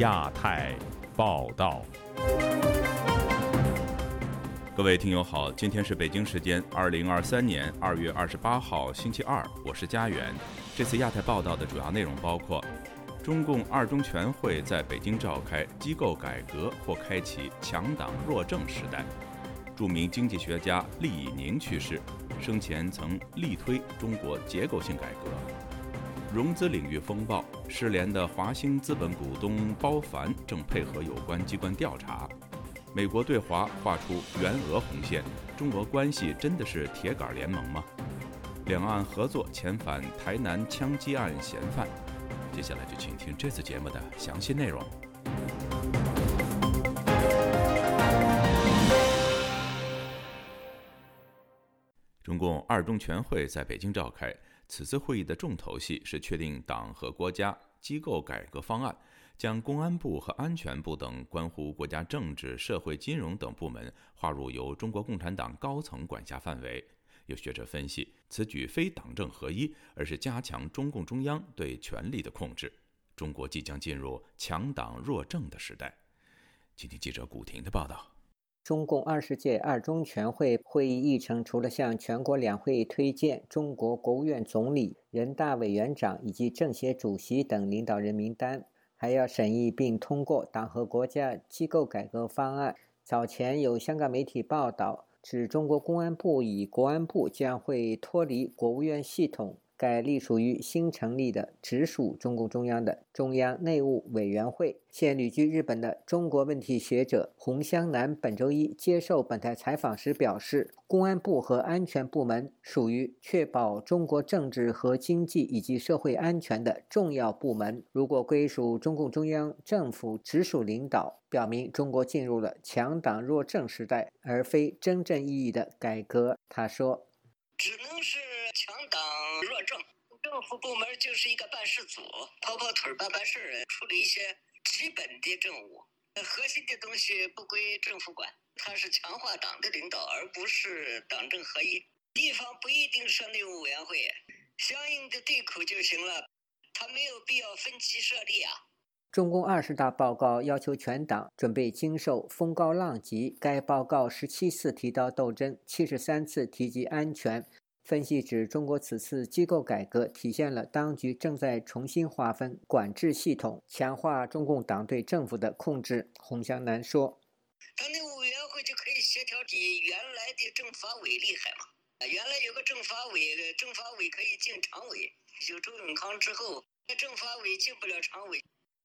亚太报道。各位听友好，今天是北京时间二零二三年二月二十八号星期二，我是佳远。这次亚太报道的主要内容包括：中共二中全会在北京召开，机构改革或开启强党弱政时代；著名经济学家厉以宁去世，生前曾力推中国结构性改革；融资领域风暴，失联的华兴资本股东包凡正配合有关机关调查。美国对华画出援俄红线，中俄关系真的是铁杆联盟吗？两岸合作遣返台南枪击案嫌犯，接下来就请听这次节目的详细内容。中共二中全会在北京召开，此次会议的重头戏是确定党和国家机构改革方案。将公安部和安全部等关乎国家政治、社会、金融等部门划入由中国共产党高层管辖范围。有学者分析，此举非党政合一，而是加强中共中央对权力的控制。中国即将进入强党弱政的时代。请听记者古婷的报道：中共二十届二中全会会议议程，除了向全国两会推荐中国国务院总理、人大委员长以及政协主席等领导人名单。还要审议并通过党和国家机构改革方案。早前有香港媒体报道，指中国公安部以国安部将会脱离国务院系统。该隶属于新成立的直属中共中央的中央内务委员会。现旅居日本的中国问题学者洪湘南本周一接受本台采访时表示，公安部和安全部门属于确保中国政治和经济以及社会安全的重要部门。如果归属中共中央政府直属领导，表明中国进入了强党弱政时代，而非真正意义的改革。他说：“只能是。”强党弱政，政府部门就是一个办事组，跑跑腿儿、办办事儿，处理一些基本的政务。核心的东西不归政府管，它是强化党的领导，而不是党政合一。地方不一定设内务委员会，相应的对口就行了，他没有必要分级设立啊。中共二十大报告要求全党准备经受风高浪急。该报告十七次提到斗争，七十三次提及安全。分析指，中国此次机构改革体现了当局正在重新划分管制系统，强化中共党对政府的控制。洪湘南说：“党内委员会就可以协调比原来的政法委厉害嘛？原来有个政法委，政法委可以进常委，有周永康之后，政法委进不了常委。”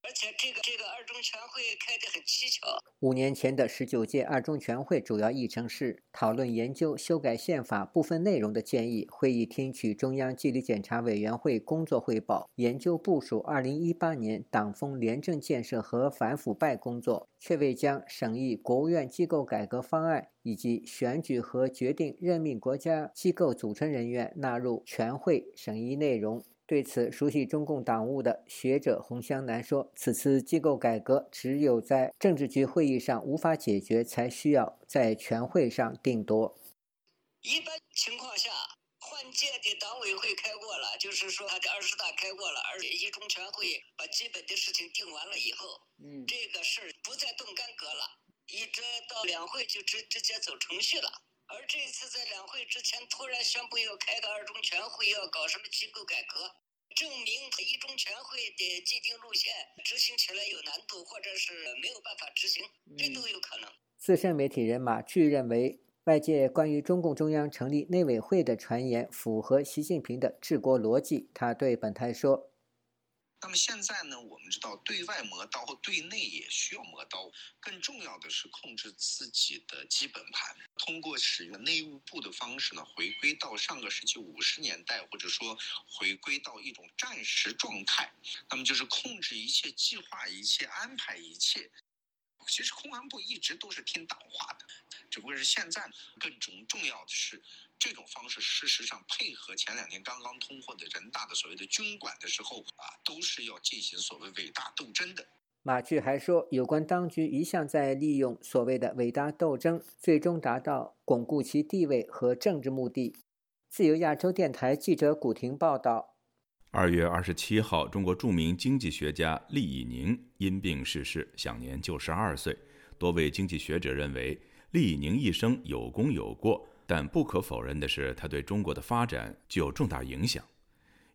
而且这个这个二中全会开得很蹊跷。五年前的十九届二中全会主要议程是讨论研究修改宪法部分内容的建议。会议听取中央纪律检查委员会工作汇报，研究部署二零一八年党风廉政建设和反腐败工作，却未将审议国务院机构改革方案以及选举和决定任命国家机构组成人员纳入全会审议内容。对此，熟悉中共党务的学者洪湘南说：“此次机构改革只有在政治局会议上无法解决，才需要在全会上定夺。一般情况下，换届的党委会开过了，就是说他的二十大开过了，而且一中全会把基本的事情定完了以后，嗯，这个事儿不再动干戈了，一直到两会就直直接走程序了。”而这次在两会之前突然宣布要开个二中全会，要搞什么机构改革，证明一中全会的既定路线执行起来有难度，或者是没有办法执行，这都有可能。资深媒体人马巨认为，外界关于中共中央成立内委会的传言符合习近平的治国逻辑。他对本台说。那么现在呢？我们知道，对外磨刀，对内也需要磨刀。更重要的是控制自己的基本盘，通过使用内务部的方式呢，回归到上个世纪五十年代，或者说回归到一种战时状态。那么就是控制一切、计划一切、安排一切。其实公安部一直都是听党话的，只不过是现在更重重要的是。这种方式，事实上配合前两年刚刚通过的人大的所谓的军管的时候啊，都是要进行所谓伟大斗争的。马巨还说，有关当局一向在利用所谓的伟大斗争，最终达到巩固其地位和政治目的。自由亚洲电台记者古婷报道。二月二十七号，中国著名经济学家厉以宁因病逝世，享年九十二岁。多位经济学者认为，厉以宁一生有功有过，但不可否认的是，他对中国的发展具有重大影响。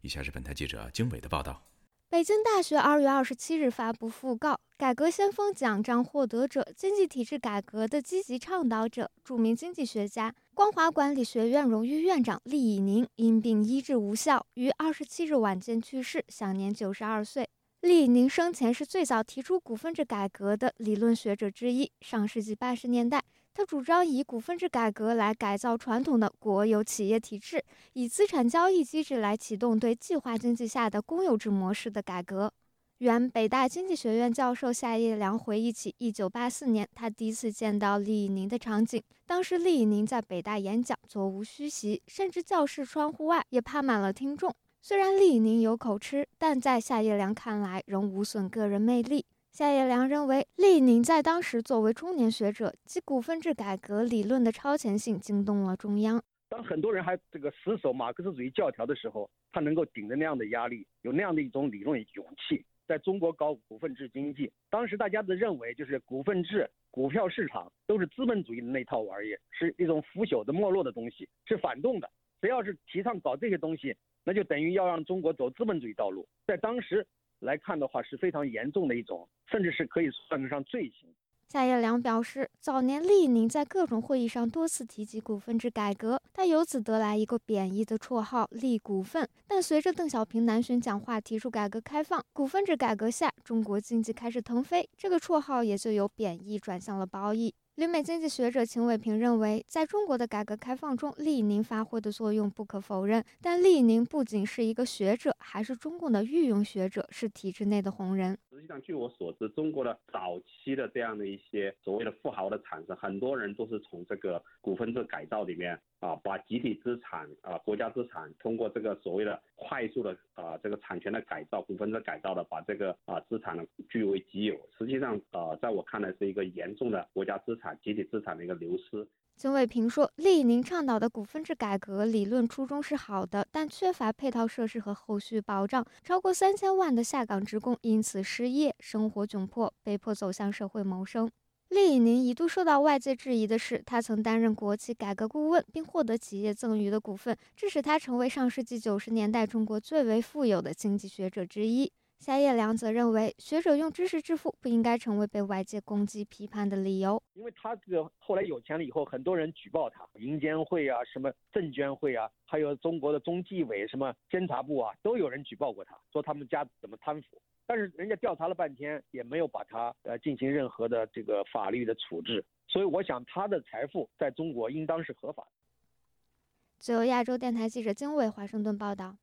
以下是本台记者经纬的报道。北京大学二月二十七日发布讣告，改革先锋奖章获得者、经济体制改革的积极倡导者、著名经济学家、光华管理学院荣誉院长厉以宁因病医治无效，于二十七日晚间去世，享年九十二岁。厉以宁生前是最早提出股份制改革的理论学者之一。上世纪八十年代。他主张以股份制改革来改造传统的国有企业体制，以资产交易机制来启动对计划经济下的公有制模式的改革。原北大经济学院教授夏叶良回忆起1984年他第一次见到厉以宁的场景，当时厉以宁在北大演讲，座无虚席，甚至教室窗户外也趴满了听众。虽然厉以宁有口吃，但在夏叶良看来仍无损个人魅力。夏叶良认为，厉宁在当时作为中年学者，其股份制改革理论的超前性惊动了中央。当很多人还这个死守马克思主义教条的时候，他能够顶着那样的压力，有那样的一种理论勇气，在中国搞股份制经济。当时大家都认为，就是股份制、股票市场都是资本主义的那套玩意儿，是一种腐朽的、没落的东西，是反动的。谁要是提倡搞这些东西，那就等于要让中国走资本主义道路。在当时。来看的话是非常严重的一种，甚至是可以算得上罪行。夏叶良表示，早年厉宁在各种会议上多次提及股份制改革，他由此得来一个贬义的绰号“厉股份”。但随着邓小平南巡讲话提出改革开放，股份制改革下中国经济开始腾飞，这个绰号也就由贬义转向了褒义。旅美经济学者秦伟平认为，在中国的改革开放中，厉宁发挥的作用不可否认。但厉宁不仅是一个学者，还是中共的御用学者，是体制内的红人。实际上，据我所知，中国的早期的这样的一些所谓的富豪的产生，很多人都是从这个股份制改造里面啊，把集体资产啊、国家资产，通过这个所谓的快速的啊这个产权的改造、股份制改造的，把这个啊资产呢据为己有。实际上，啊，在我看来，是一个严重的国家资产。集体资产的一个流失。曾伟平说，厉以宁倡导的股份制改革理论初衷是好的，但缺乏配套设施和后续保障，超过三千万的下岗职工因此失业，生活窘迫，被迫走向社会谋生。厉以宁一度受到外界质疑的是，他曾担任国企改革顾问，并获得企业赠予的股份，致使他成为上世纪九十年代中国最为富有的经济学者之一。夏叶良则认为，学者用知识致富不应该成为被外界攻击批判的理由。因为他这个后来有钱了以后，很多人举报他，银监会啊、什么证监会啊，还有中国的中纪委、什么监察部啊，都有人举报过他，说他们家怎么贪腐。但是人家调查了半天，也没有把他呃进行任何的这个法律的处置。所以我想，他的财富在中国应当是合法的。自由亚洲电台记者经纬华盛顿报道。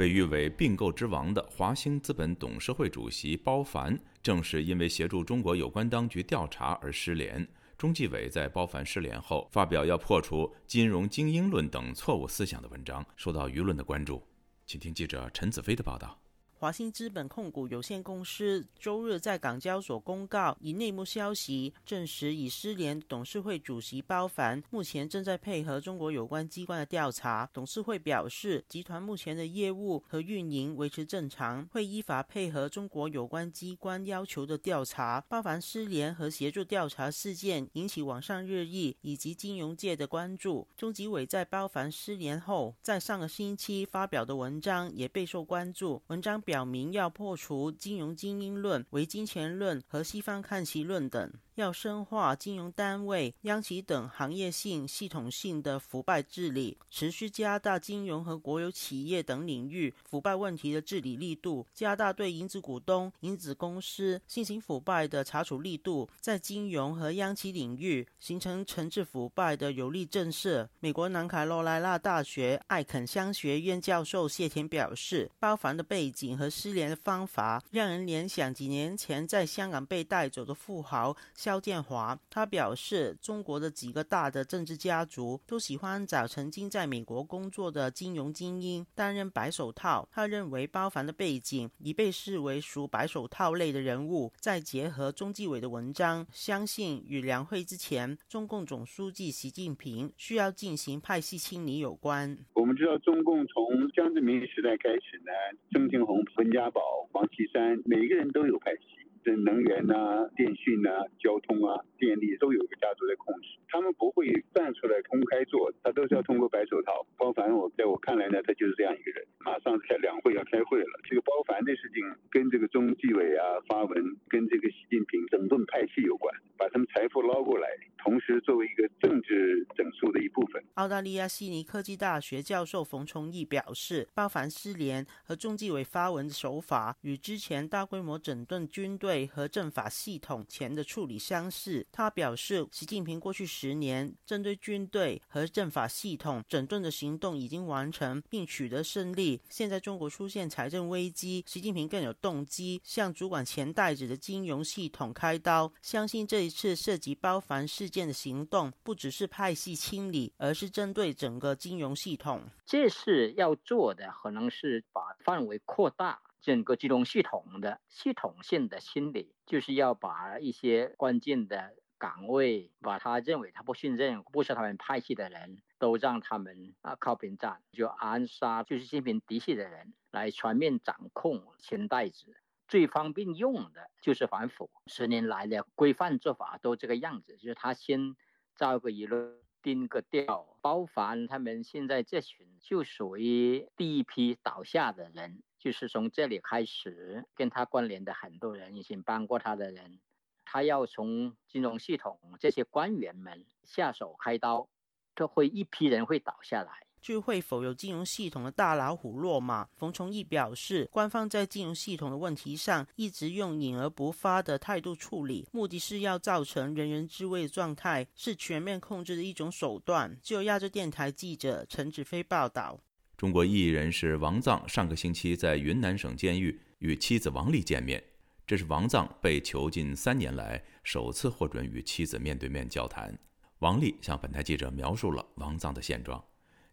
被誉为并购之王的华兴资本董事会主席包凡，正是因为协助中国有关当局调查而失联。中纪委在包凡失联后，发表要破除金融精英论等错误思想的文章，受到舆论的关注。请听记者陈子飞的报道。华兴资本控股有限公司周日在港交所公告，以内幕消息证实，已失联董事会主席包凡目前正在配合中国有关机关的调查。董事会表示，集团目前的业务和运营维持正常，会依法配合中国有关机关要求的调查。包凡失联和协助调查事件引起网上热议以及金融界的关注。中纪委在包凡失联后，在上个星期发表的文章也备受关注。文章。表明要破除金融精英论、唯金钱论和西方看齐论等。要深化金融单位、央企等行业性、系统性的腐败治理，持续加大金融和国有企业等领域腐败问题的治理力度，加大对影子股东、影子公司进行腐败的查处力度，在金融和央企领域形成惩治腐败的有力震慑。美国南卡罗来纳大学艾肯商学院教授谢田表示，包凡的背景和失联的方法，让人联想几年前在香港被带走的富豪。肖建华，他表示，中国的几个大的政治家族都喜欢找曾经在美国工作的金融精英担任白手套。他认为包凡的背景已被视为属白手套类的人物，再结合中纪委的文章，相信与两会之前中共总书记习近平需要进行派系清理有关。我们知道，中共从江泽民时代开始呢，曾庆红、温家宝、王岐山，每个人都有派系。这能源啊、电讯啊、交通啊、电力都有一个家族在控制，他们不会站出来公开做，他都是要通过白手套。包凡，我在我看来呢，他就是这样一个人。马上开两会要开会了，这个包凡的事情跟这个中纪委啊发文，跟这个习近平整顿派系有关，把他们财富捞过来，同时作为一个政治整肃的一部分。澳大利亚悉尼科技大学教授冯崇义表示，包凡失联和中纪委发文的手法与之前大规模整顿军队。和政法系统前的处理相似。他表示，习近平过去十年针对军队和政法系统整顿的行动已经完成并取得胜利。现在中国出现财政危机，习近平更有动机向主管钱袋子的金融系统开刀。相信这一次涉及包凡事件的行动，不只是派系清理，而是针对整个金融系统。这是要做的，可能是把范围扩大。整个金融系统的系统性的清理，就是要把一些关键的岗位，把他认为他不信任、不是他们派系的人都让他们啊靠边站，就暗杀就是习近平嫡系的人，来全面掌控钱袋子。最方便用的就是反腐，十年来的规范做法都这个样子，就是他先造个舆论，定个调，包凡他们现在这群就属于第一批倒下的人。就是从这里开始，跟他关联的很多人，已经帮过他的人，他要从金融系统这些官员们下手开刀，就会一批人会倒下来。聚会否有金融系统的大老虎落马？冯崇义表示，官方在金融系统的问题上一直用隐而不发的态度处理，目的是要造成人人自危的状态，是全面控制的一种手段。就亚洲电台记者陈子飞报道。中国异议人士王藏上个星期在云南省监狱与妻子王丽见面，这是王藏被囚禁三年来首次获准与妻子面对面交谈。王丽向本台记者描述了王藏的现状，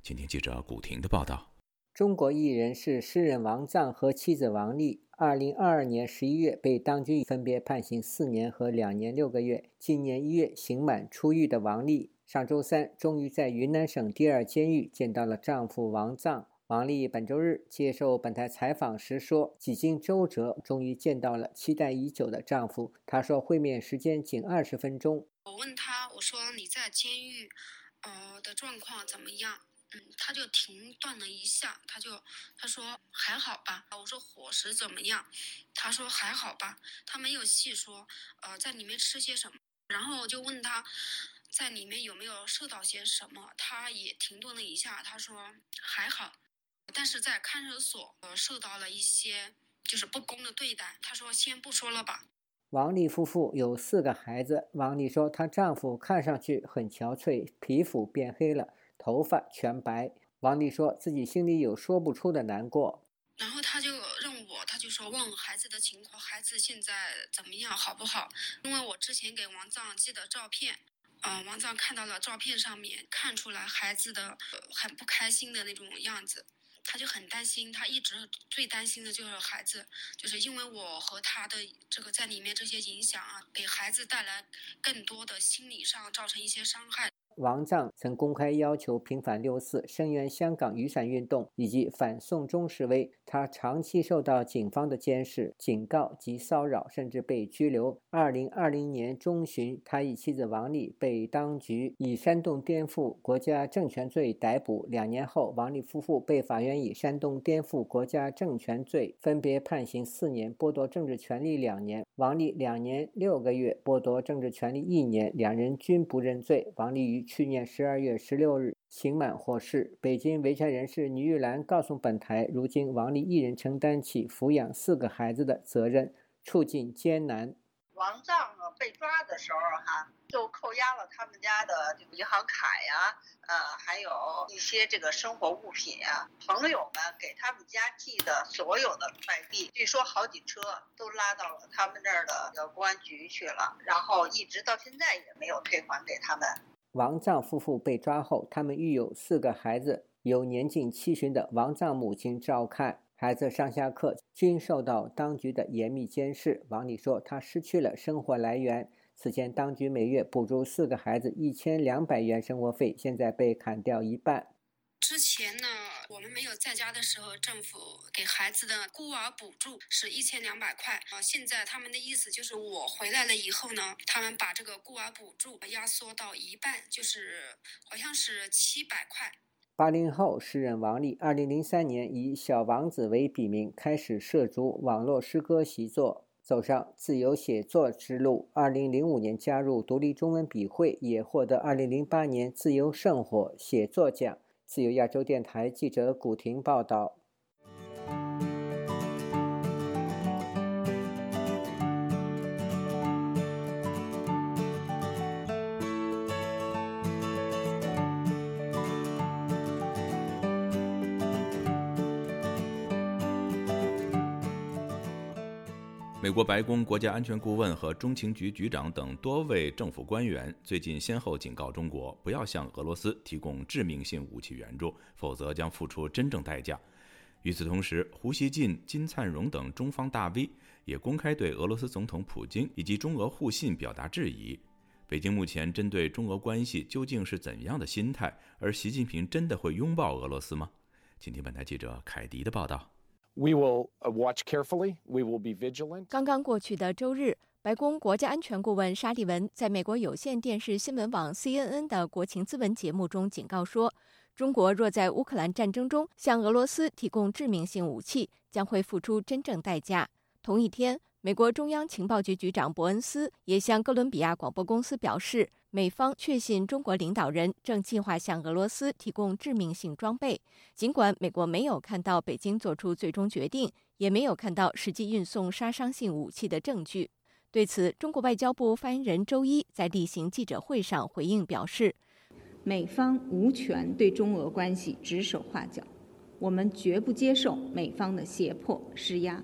请听记者古婷的报道。中国艺人是诗人王藏和妻子王丽，二零二二年十一月被当局分别判刑四年和两年六个月，今年一月刑满出狱的王丽。上周三，终于在云南省第二监狱见到了丈夫王藏。王丽本周日接受本台采访时说：“几经周折，终于见到了期待已久的丈夫。”她说：“会面时间仅二十分钟。”我问他：“我说你在监狱，呃的状况怎么样？”他就停顿了一下，他就他说：“还好吧。”我说：“伙食怎么样？”他说：“还好吧。”他没有细说，呃，在里面吃些什么。然后我就问他。在里面有没有受到些什么？他也停顿了一下，他说还好，但是在看守所呃受到了一些就是不公的对待。他说先不说了吧。王丽夫妇有四个孩子。王丽说，她丈夫看上去很憔悴，皮肤变黑了，头发全白。王丽说自己心里有说不出的难过。然后他就让我，他就说问孩子的情况，孩子现在怎么样，好不好？因为我之前给王藏寄的照片。嗯，王藏看到了照片上面，看出来孩子的很不开心的那种样子，他就很担心。他一直最担心的就是孩子，就是因为我和他的这个在里面这些影响啊，给孩子带来更多的心理上造成一些伤害。王藏曾公开要求平反六四、声援香港雨伞运动以及反送中示威。他长期受到警方的监视、警告及骚扰，甚至被拘留。二零二零年中旬，他与妻子王丽被当局以煽动颠覆国家政权罪逮捕。两年后，王丽夫妇被法院以煽动颠覆国家政权罪分别判刑四年，剥夺政治权利两年。王丽两年六个月，剥夺政治权利一年，两人均不认罪。王丽于去年十二月十六日。刑满获释。北京维权人士倪玉兰告诉本台，如今王丽一人承担起抚养四个孩子的责任，处境艰难。王藏被抓的时候，哈，就扣押了他们家的这个银行卡呀，呃，还有一些这个生活物品呀。朋友们给他们家寄的所有的快递，据说好几车都拉到了他们这儿的公安局去了，然后一直到现在也没有退还给他们。王藏夫妇被抓后，他们育有四个孩子，由年近七旬的王藏母亲照看。孩子上下课均受到当局的严密监视。王丽说：“他失去了生活来源。此前，当局每月补助四个孩子一千两百元生活费，现在被砍掉一半。之前呢，我们没有在家的时候，政府给孩子的孤儿补助是一千两百块啊。现在他们的意思就是我回来了以后呢，他们把这个孤儿补助压缩到一半，就是好像是七百块。”八零后诗人王丽，二零零三年以“小王子”为笔名开始涉足网络诗歌习作，走上自由写作之路。二零零五年加入独立中文笔会，也获得二零零八年自由圣火写作奖。自由亚洲电台记者古婷报道。美国白宫国家安全顾问和中情局局长等多位政府官员最近先后警告中国，不要向俄罗斯提供致命性武器援助，否则将付出真正代价。与此同时，胡锡进、金灿荣等中方大 V 也公开对俄罗斯总统普京以及中俄互信表达质疑。北京目前针对中俄关系究竟是怎样的心态？而习近平真的会拥抱俄罗斯吗？请听本台记者凯迪的报道。We will watch carefully. We will be vigilant. 刚刚过去的周日，白宫国家安全顾问沙利文在美国有线电视新闻网 CNN 的国情咨文节目中警告说，中国若在乌克兰战争中向俄罗斯提供致命性武器，将会付出真正代价。同一天，美国中央情报局局长伯恩斯也向哥伦比亚广播公司表示。美方确信中国领导人正计划向俄罗斯提供致命性装备，尽管美国没有看到北京做出最终决定，也没有看到实际运送杀伤性武器的证据。对此，中国外交部发言人周一在例行记者会上回应表示：“美方无权对中俄关系指手画脚，我们绝不接受美方的胁迫施压。”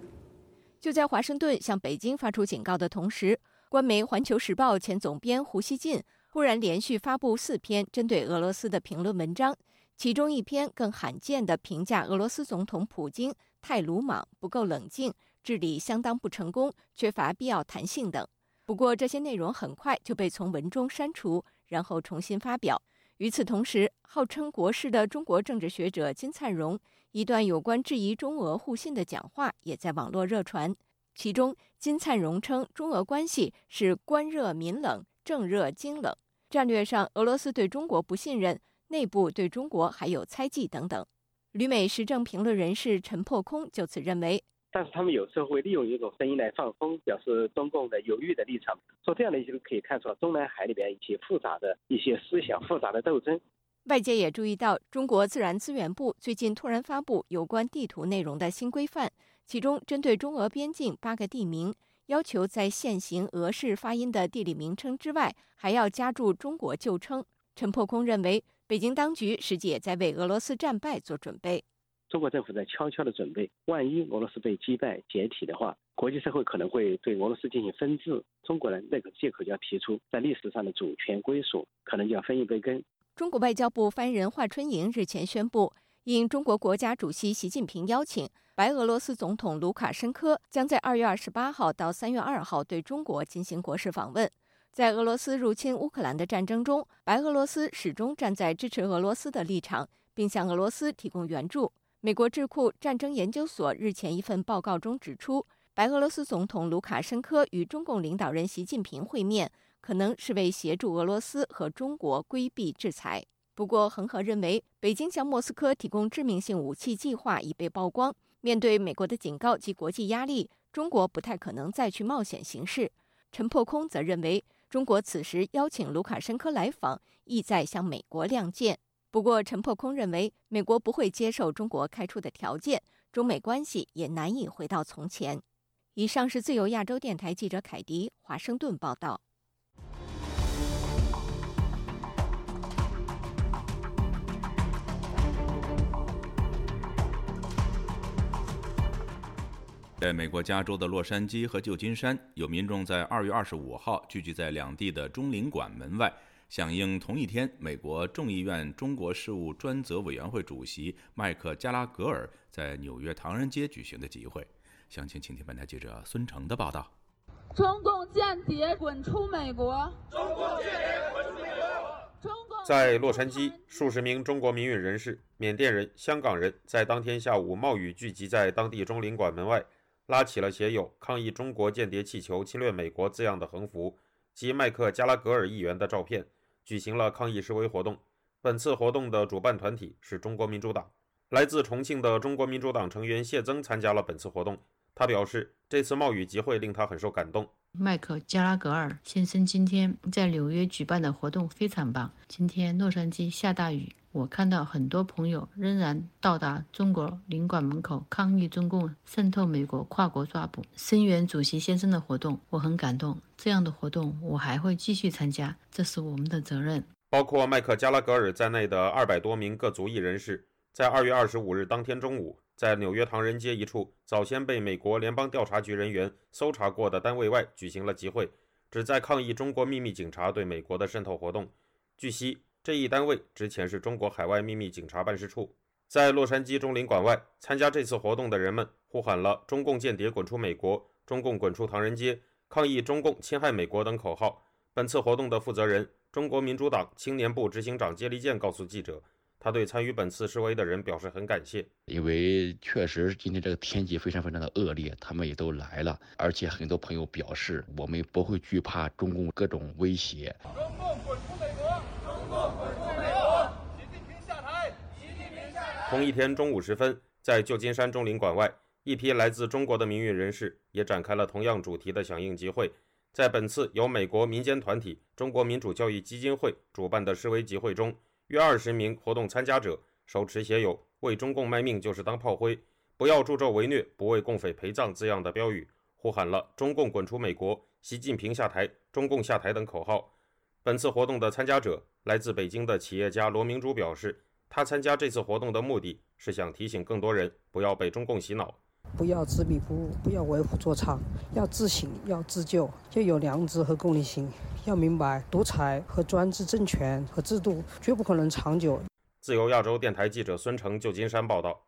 就在华盛顿向北京发出警告的同时。官媒《环球时报》前总编胡锡进忽然连续发布四篇针对俄罗斯的评论文章，其中一篇更罕见地评价俄罗斯总统普京太鲁莽、不够冷静、治理相当不成功、缺乏必要弹性等。不过，这些内容很快就被从文中删除，然后重新发表。与此同时，号称国士的中国政治学者金灿荣一段有关质疑中俄互信的讲话也在网络热传。其中，金灿荣称中俄关系是官热民冷、政热经冷，战略上俄罗斯对中国不信任，内部对中国还有猜忌等等。旅美时政评论人士陈破空就此认为，但是他们有时候会利用一种声音来放风，表示中共的犹豫的立场。说这样的一些可以看出中南海里边一些复杂的一些思想、复杂的斗争。外界也注意到，中国自然资源部最近突然发布有关地图内容的新规范。其中，针对中俄边境八个地名，要求在现行俄式发音的地理名称之外，还要加注中国旧称。陈破空认为，北京当局实际也在为俄罗斯战败做准备。中国政府在悄悄的准备，万一俄罗斯被击败解体的话，国际社会可能会对俄罗斯进行分治，中国人那个借口就要提出，在历史上的主权归属，可能就要分一杯羹。中国外交部发言人华春莹日前宣布，应中国国家主席习近平邀请。白俄罗斯总统卢卡申科将在二月二十八号到三月二号对中国进行国事访问。在俄罗斯入侵乌克兰的战争中，白俄罗斯始终站在支持俄罗斯的立场，并向俄罗斯提供援助。美国智库战争研究所日前一份报告中指出，白俄罗斯总统卢卡申科与中共领导人习近平会面，可能是为协助俄罗斯和中国规避制裁。不过，恒河认为，北京向莫斯科提供致命性武器计划已被曝光。面对美国的警告及国际压力，中国不太可能再去冒险行事。陈破空则认为，中国此时邀请卢卡申科来访，意在向美国亮剑。不过，陈破空认为，美国不会接受中国开出的条件，中美关系也难以回到从前。以上是自由亚洲电台记者凯迪华盛顿报道。在美国加州的洛杉矶和旧金山，有民众在二月二十五号聚集在两地的中领馆门外，响应同一天美国众议院中国事务专责委员会主席麦克加拉格尔在纽约唐人街举行的集会。详情，请听本台记者孙成的报道。中共间谍滚出美国！中共间谍滚出美国！在洛杉矶，数十名中国民运人士、缅甸人、香港人在当天下午冒雨聚集在当地中领馆门外。拉起了写有“抗议中国间谍气球侵略美国”字样的横幅及麦克加拉格尔议员的照片，举行了抗议示威活动。本次活动的主办团体是中国民主党。来自重庆的中国民主党成员谢增参加了本次活动。他表示，这次冒雨集会令他很受感动。麦克加拉格尔先生今天在纽约举办的活动非常棒。今天洛杉矶下大雨。我看到很多朋友仍然到达中国领馆门口抗议中共渗透美国、跨国抓捕、声援主席先生的活动，我很感动。这样的活动我还会继续参加，这是我们的责任。包括麦克加拉格尔在内的二百多名各族裔人士，在二月二十五日当天中午，在纽约唐人街一处早先被美国联邦调查局人员搜查过的单位外举行了集会，旨在抗议中国秘密警察对美国的渗透活动。据悉。这一单位之前是中国海外秘密警察办事处。在洛杉矶中领馆外参加这次活动的人们呼喊了“中共间谍滚出美国”“中共滚出唐人街”“抗议中共侵害美国”等口号。本次活动的负责人、中国民主党青年部执行长接力健告诉记者，他对参与本次示威的人表示很感谢，因为确实今天这个天气非常非常的恶劣，他们也都来了，而且很多朋友表示，我们不会惧怕中共各种威胁。同一天中午时分，在旧金山中领馆外，一批来自中国的民运人士也展开了同样主题的响应集会。在本次由美国民间团体中国民主教育基金会主办的示威集会中，约二十名活动参加者手持写有“为中共卖命就是当炮灰，不要助纣为虐，不为共匪陪葬”字样的标语，呼喊了“中共滚出美国，习近平下台，中共下台”等口号。本次活动的参加者来自北京的企业家罗明珠表示。他参加这次活动的目的是想提醒更多人不要被中共洗脑，不要执迷不悟，不要为虎作伥，要自省，要自救，要有良知和公理心，要明白独裁和专制政权和制度绝不可能长久。自由亚洲电台记者孙成，旧金山报道。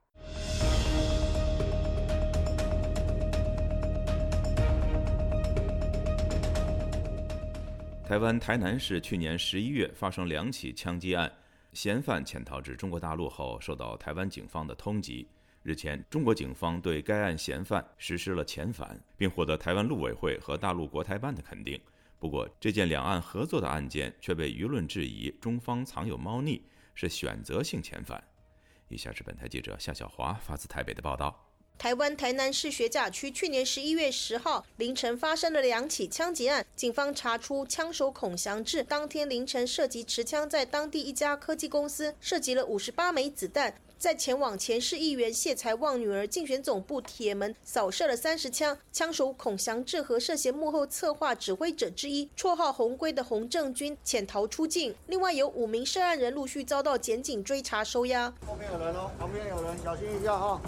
台湾台南市去年十一月发生两起枪击案。嫌犯潜逃至中国大陆后，受到台湾警方的通缉。日前，中国警方对该案嫌犯实施了遣返，并获得台湾陆委会和大陆国台办的肯定。不过，这件两岸合作的案件却被舆论质疑中方藏有猫腻，是选择性遣返。以下是本台记者夏小华发自台北的报道。台湾台南市学甲区去年十一月十号凌晨发生了两起枪击案，警方查出枪手孔祥志当天凌晨涉及持枪在当地一家科技公司涉及了五十八枚子弹。在前往前市议员谢才旺女儿竞选总部铁门扫射了三十枪，枪手孔祥志和涉嫌幕后策划指挥者之一，绰号红龟的洪正军潜逃出境。另外有五名涉案人陆续遭到检警追查收押。后面有人哦，旁边有人，小心一下啊！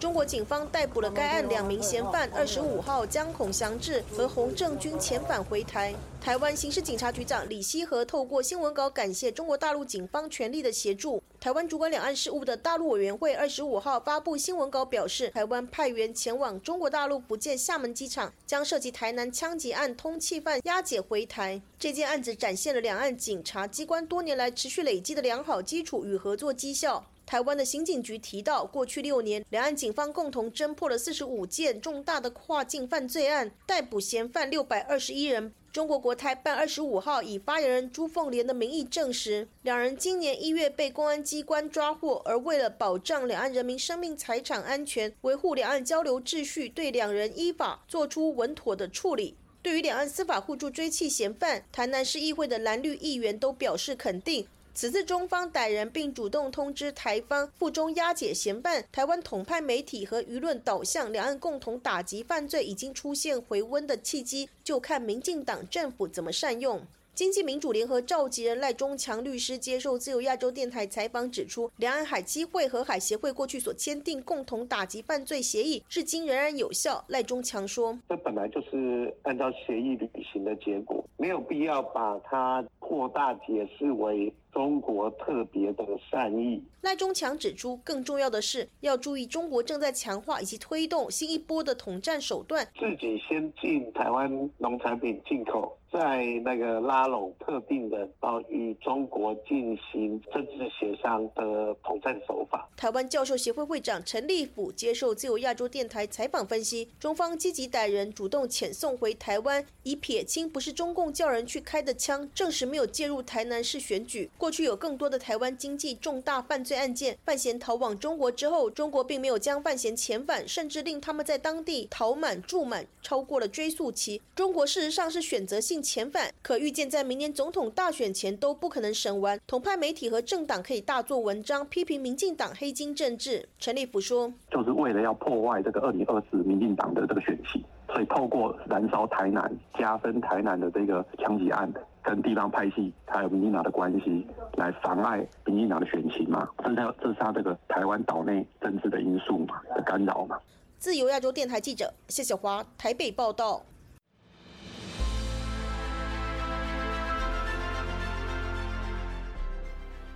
中国警方逮捕了该案两名嫌犯，二十五号将孔祥志和洪正军遣返回台。台湾刑事警察局长李希和透过新闻稿感谢中国大陆警方全力的协助。台湾主管两岸事务的大陆委员会二十五号发布新闻稿表示，台湾派员前往中国大陆福建厦门机场，将涉及台南枪击案通缉犯押解回台。这件案子展现了两岸警察机关多年来持续累积的良好基础与合作绩效。台湾的刑警局提到，过去六年，两岸警方共同侦破了四十五件重大的跨境犯罪案，逮捕嫌犯六百二十一人。中国国台办二十五号以发言人朱凤莲的名义证实，两人今年一月被公安机关抓获，而为了保障两岸人民生命财产安全，维护两岸交流秩序，对两人依法作出稳妥的处理。对于两岸司法互助追缉嫌犯，台南市议会的蓝绿议员都表示肯定。此次中方逮人并主动通知台方附中押解嫌犯，台湾统派媒体和舆论导向两岸共同打击犯罪已经出现回温的契机，就看民进党政府怎么善用。经济民主联合召集人赖中强律师接受自由亚洲电台采访指出，两岸海基会和海协会过去所签订共同打击犯罪协议，至今仍然有效。赖中强说：“这本来就是按照协议履行的结果，没有必要把它扩大解释为。”中国特别的善意。赖中强指出，更重要的是要注意，中国正在强化以及推动新一波的统战手段，自己先进台湾农产品进口，在那个拉拢特定的到与中国进行政治协商的统战手法。台湾教授协会会长陈立甫接受自由亚洲电台采访分析，中方积极逮人，主动遣送回台湾，以撇清不是中共叫人去开的枪，证实没有介入台南市选举。过去有更多的台湾经济重大犯罪案件，范闲逃往中国之后，中国并没有将范闲遣返，甚至令他们在当地逃满住满，超过了追诉期。中国事实上是选择性遣返，可预见在明年总统大选前都不可能审完。统派媒体和政党可以大做文章，批评民进党黑金政治。陈立甫说：“就是为了要破坏这个二零二四民进党的这个选情，所以透过燃烧台南、加深台南的这个枪击案。”跟地方派系还有民进党的关系，来妨碍民进党的选情嘛？这是他这是他这个台湾岛内政治的因素嘛的干扰嘛？自由亚洲电台记者谢小华台北报道。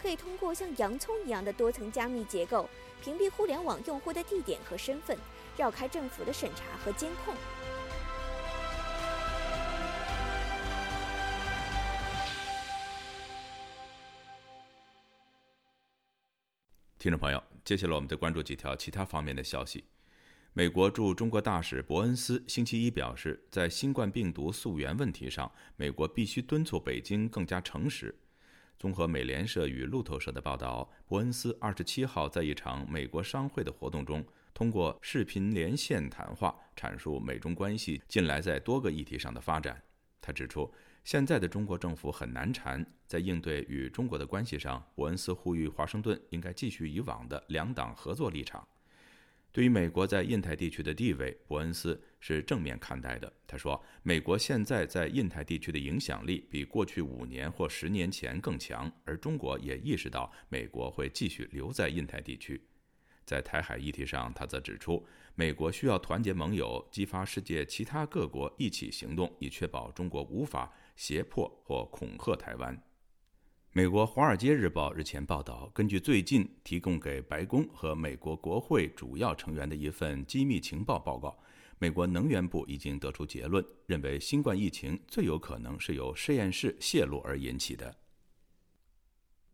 可以通过像洋葱一样的多层加密结构，屏蔽互联网用户的地点和身份，绕开政府的审查和监控。听众朋友，接下来我们再关注几条其他方面的消息。美国驻中国大使伯恩斯星期一表示，在新冠病毒溯源问题上，美国必须敦促北京更加诚实。综合美联社与路透社的报道，伯恩斯二十七号在一场美国商会的活动中，通过视频连线谈话，阐述美中关系近来在多个议题上的发展。他指出。现在的中国政府很难缠，在应对与中国的关系上，伯恩斯呼吁华盛顿应该继续以往的两党合作立场。对于美国在印太地区的地位，伯恩斯是正面看待的。他说：“美国现在在印太地区的影响力比过去五年或十年前更强，而中国也意识到美国会继续留在印太地区。”在台海议题上，他则指出，美国需要团结盟友，激发世界其他各国一起行动，以确保中国无法。胁迫或恐吓台湾。美国《华尔街日报》日前报道，根据最近提供给白宫和美国国会主要成员的一份机密情报报告，美国能源部已经得出结论，认为新冠疫情最有可能是由实验室泄露而引起的。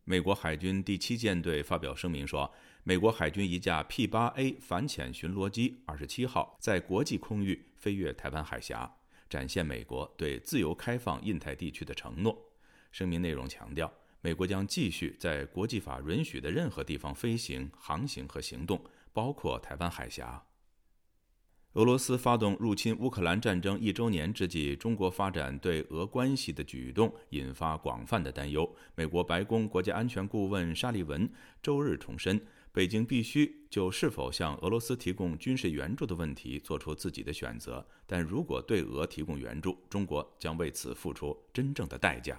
美国海军第七舰队发表声明说，美国海军一架 P-8A 反潜巡逻机二十七号在国际空域飞越台湾海峡。展现美国对自由开放印太地区的承诺。声明内容强调，美国将继续在国际法允许的任何地方飞行、航行和行动，包括台湾海峡。俄罗斯发动入侵乌克兰战争一周年之际，中国发展对俄关系的举动引发广泛的担忧。美国白宫国家安全顾问沙利文周日重申。北京必须就是否向俄罗斯提供军事援助的问题做出自己的选择，但如果对俄提供援助，中国将为此付出真正的代价。